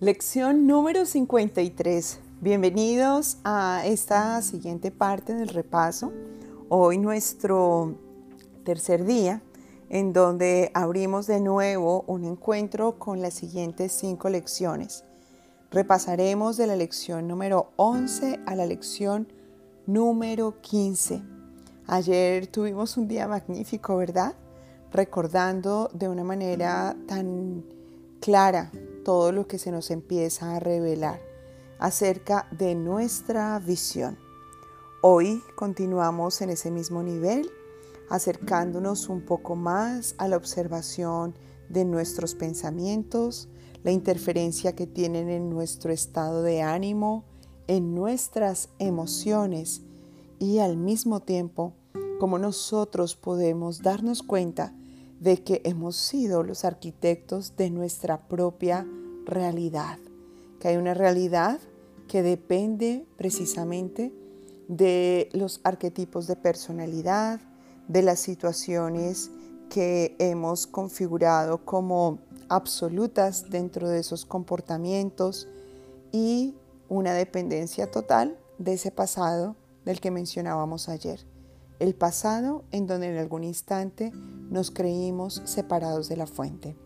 Lección número 53. Bienvenidos a esta siguiente parte del repaso. Hoy nuestro tercer día en donde abrimos de nuevo un encuentro con las siguientes cinco lecciones. Repasaremos de la lección número 11 a la lección número 15. Ayer tuvimos un día magnífico, ¿verdad? Recordando de una manera tan clara todo lo que se nos empieza a revelar acerca de nuestra visión. Hoy continuamos en ese mismo nivel, acercándonos un poco más a la observación de nuestros pensamientos, la interferencia que tienen en nuestro estado de ánimo, en nuestras emociones y al mismo tiempo cómo nosotros podemos darnos cuenta de que hemos sido los arquitectos de nuestra propia realidad, que hay una realidad que depende precisamente de los arquetipos de personalidad, de las situaciones que hemos configurado como absolutas dentro de esos comportamientos y una dependencia total de ese pasado del que mencionábamos ayer. El pasado en donde en algún instante nos creímos separados de la fuente.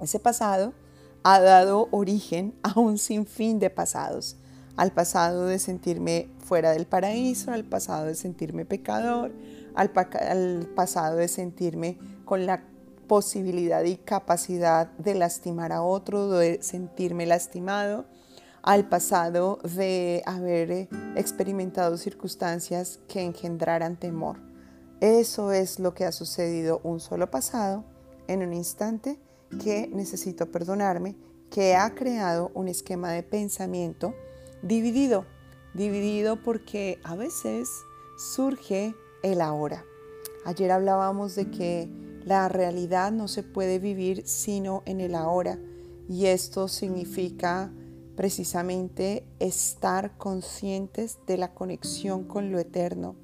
Ese pasado ha dado origen a un sinfín de pasados. Al pasado de sentirme fuera del paraíso, al pasado de sentirme pecador, al, al pasado de sentirme con la posibilidad y capacidad de lastimar a otro, de sentirme lastimado, al pasado de haber experimentado circunstancias que engendraran temor. Eso es lo que ha sucedido un solo pasado en un instante que necesito perdonarme, que ha creado un esquema de pensamiento dividido, dividido porque a veces surge el ahora. Ayer hablábamos de que la realidad no se puede vivir sino en el ahora y esto significa precisamente estar conscientes de la conexión con lo eterno.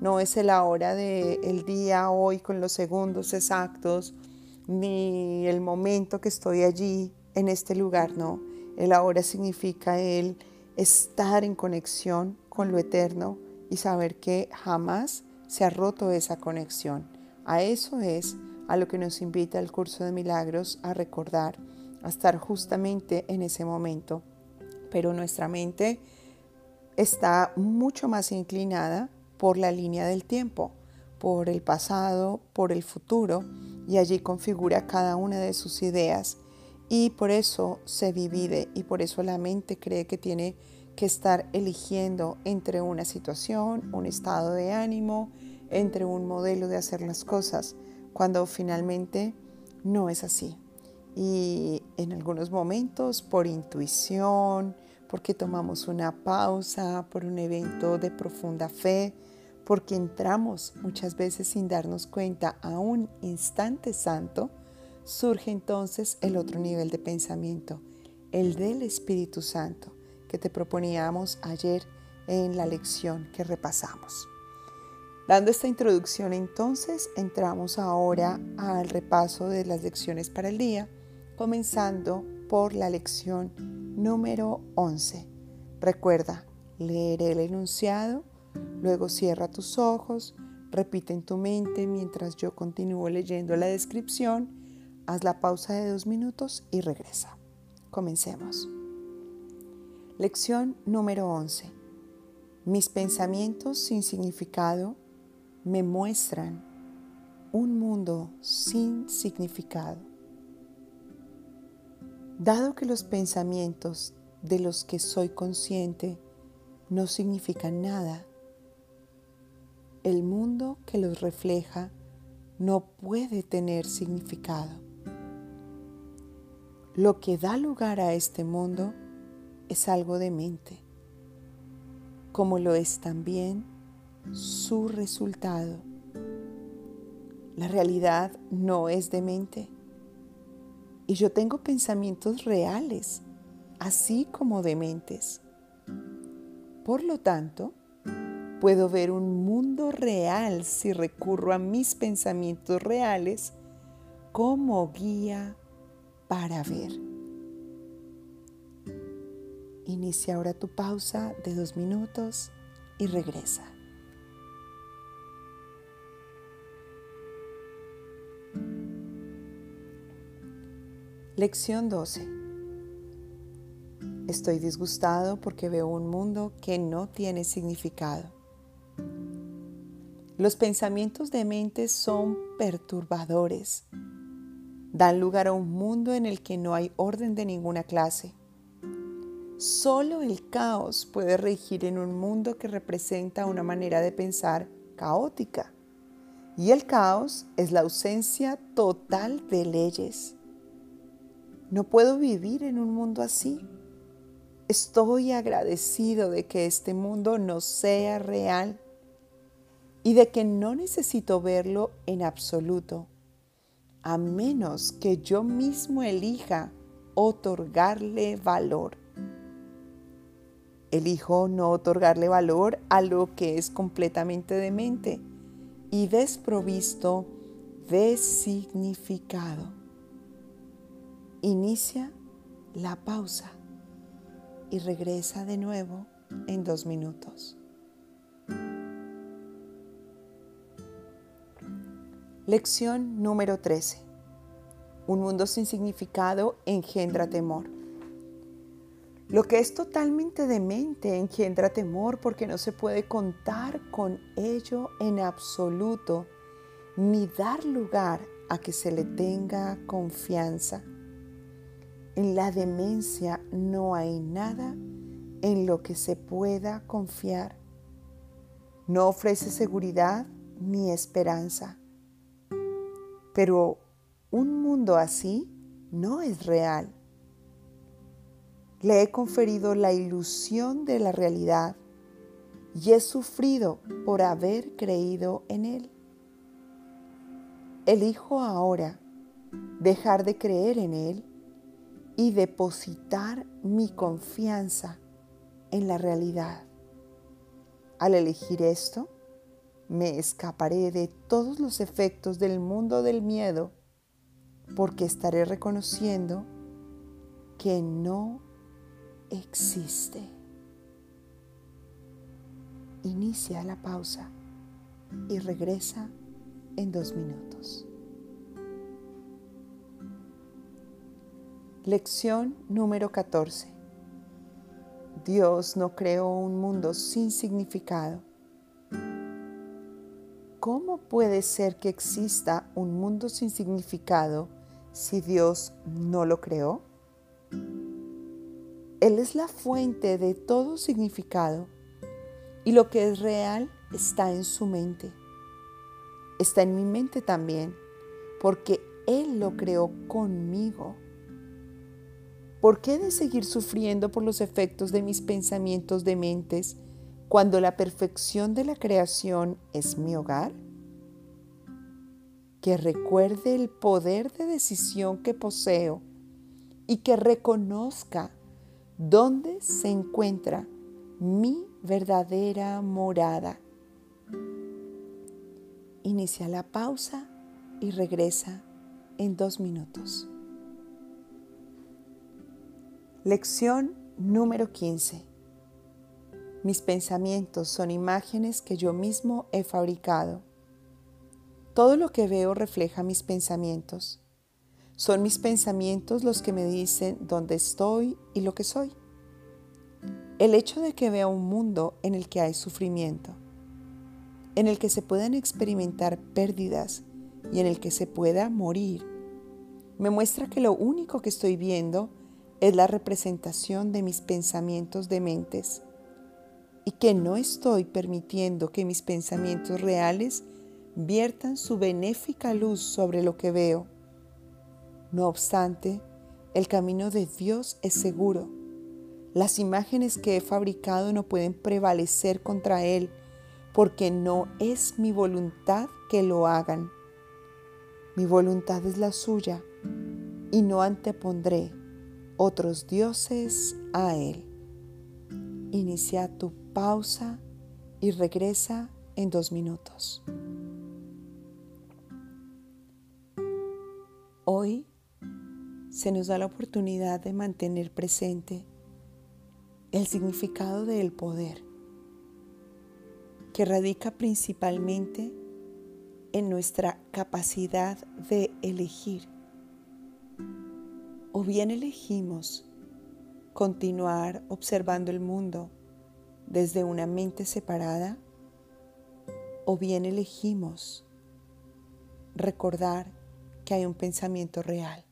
No es el ahora del el día hoy con los segundos exactos, ni el momento que estoy allí en este lugar, no. El ahora significa el estar en conexión con lo eterno y saber que jamás se ha roto esa conexión. A eso es a lo que nos invita el curso de milagros a recordar, a estar justamente en ese momento. Pero nuestra mente está mucho más inclinada por la línea del tiempo, por el pasado, por el futuro, y allí configura cada una de sus ideas. Y por eso se divide y por eso la mente cree que tiene que estar eligiendo entre una situación, un estado de ánimo, entre un modelo de hacer las cosas, cuando finalmente no es así. Y en algunos momentos, por intuición, porque tomamos una pausa, por un evento de profunda fe, porque entramos muchas veces sin darnos cuenta a un instante santo, surge entonces el otro nivel de pensamiento, el del Espíritu Santo, que te proponíamos ayer en la lección que repasamos. Dando esta introducción entonces, entramos ahora al repaso de las lecciones para el día, comenzando por la lección número 11. Recuerda, leer el enunciado, Luego cierra tus ojos, repite en tu mente mientras yo continúo leyendo la descripción, haz la pausa de dos minutos y regresa. Comencemos. Lección número 11. Mis pensamientos sin significado me muestran un mundo sin significado. Dado que los pensamientos de los que soy consciente no significan nada, el mundo que los refleja no puede tener significado. Lo que da lugar a este mundo es algo de mente, como lo es también su resultado. La realidad no es de mente y yo tengo pensamientos reales, así como de mentes. Por lo tanto, Puedo ver un mundo real si recurro a mis pensamientos reales como guía para ver. Inicia ahora tu pausa de dos minutos y regresa. Lección 12. Estoy disgustado porque veo un mundo que no tiene significado. Los pensamientos de mente son perturbadores. Dan lugar a un mundo en el que no hay orden de ninguna clase. Solo el caos puede regir en un mundo que representa una manera de pensar caótica. Y el caos es la ausencia total de leyes. No puedo vivir en un mundo así. Estoy agradecido de que este mundo no sea real y de que no necesito verlo en absoluto, a menos que yo mismo elija otorgarle valor. Elijo no otorgarle valor a lo que es completamente demente y desprovisto de significado. Inicia la pausa y regresa de nuevo en dos minutos. Lección número 13. Un mundo sin significado engendra temor. Lo que es totalmente demente engendra temor porque no se puede contar con ello en absoluto ni dar lugar a que se le tenga confianza. En la demencia no hay nada en lo que se pueda confiar. No ofrece seguridad ni esperanza. Pero un mundo así no es real. Le he conferido la ilusión de la realidad y he sufrido por haber creído en él. Elijo ahora dejar de creer en él y depositar mi confianza en la realidad. Al elegir esto, me escaparé de todos los efectos del mundo del miedo porque estaré reconociendo que no existe. Inicia la pausa y regresa en dos minutos. Lección número 14. Dios no creó un mundo sin significado. ¿Cómo puede ser que exista un mundo sin significado si Dios no lo creó? Él es la fuente de todo significado y lo que es real está en su mente. Está en mi mente también porque Él lo creó conmigo. ¿Por qué de seguir sufriendo por los efectos de mis pensamientos dementes cuando la perfección de la creación es mi hogar? Que recuerde el poder de decisión que poseo y que reconozca dónde se encuentra mi verdadera morada. Inicia la pausa y regresa en dos minutos. Lección número 15. Mis pensamientos son imágenes que yo mismo he fabricado. Todo lo que veo refleja mis pensamientos. Son mis pensamientos los que me dicen dónde estoy y lo que soy. El hecho de que vea un mundo en el que hay sufrimiento, en el que se puedan experimentar pérdidas y en el que se pueda morir, me muestra que lo único que estoy viendo es la representación de mis pensamientos dementes y que no estoy permitiendo que mis pensamientos reales viertan su benéfica luz sobre lo que veo. No obstante, el camino de Dios es seguro. Las imágenes que he fabricado no pueden prevalecer contra Él porque no es mi voluntad que lo hagan. Mi voluntad es la suya y no antepondré otros dioses a Él. Inicia tu pausa y regresa en dos minutos. Hoy se nos da la oportunidad de mantener presente el significado del poder, que radica principalmente en nuestra capacidad de elegir. O bien elegimos continuar observando el mundo desde una mente separada, o bien elegimos recordar que hay un pensamiento real.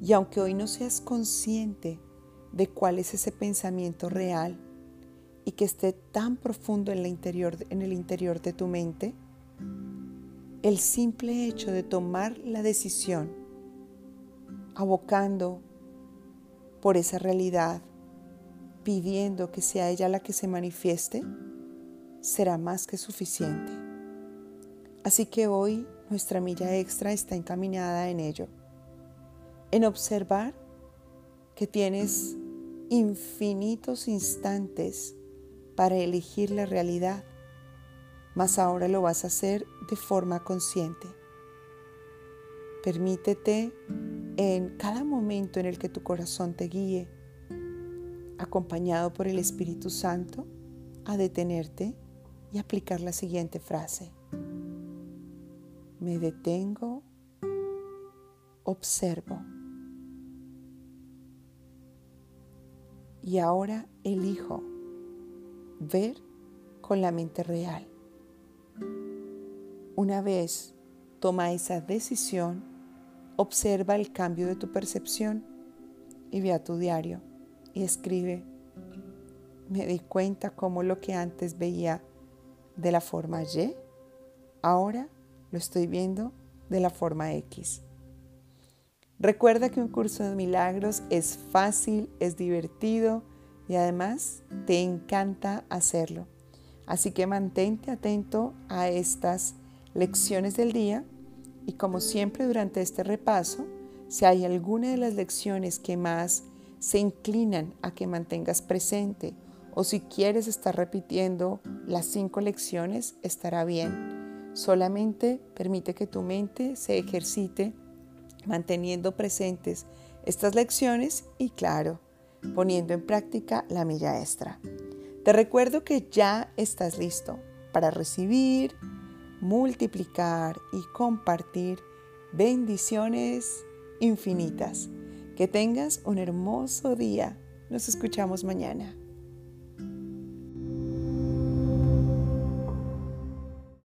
Y aunque hoy no seas consciente de cuál es ese pensamiento real y que esté tan profundo en, interior, en el interior de tu mente, el simple hecho de tomar la decisión, abocando por esa realidad, pidiendo que sea ella la que se manifieste, será más que suficiente. Así que hoy nuestra milla extra está encaminada en ello, en observar que tienes infinitos instantes para elegir la realidad mas ahora lo vas a hacer de forma consciente. Permítete en cada momento en el que tu corazón te guíe, acompañado por el Espíritu Santo, a detenerte y aplicar la siguiente frase. Me detengo, observo. Y ahora elijo ver con la mente real. Una vez toma esa decisión, observa el cambio de tu percepción y ve a tu diario y escribe, me di cuenta cómo lo que antes veía de la forma Y, ahora lo estoy viendo de la forma X. Recuerda que un curso de milagros es fácil, es divertido y además te encanta hacerlo. Así que mantente atento a estas lecciones del día y como siempre durante este repaso, si hay alguna de las lecciones que más se inclinan a que mantengas presente o si quieres estar repitiendo las cinco lecciones, estará bien. Solamente permite que tu mente se ejercite manteniendo presentes estas lecciones y claro, poniendo en práctica la milla extra. Te recuerdo que ya estás listo para recibir, multiplicar y compartir bendiciones infinitas. Que tengas un hermoso día. Nos escuchamos mañana.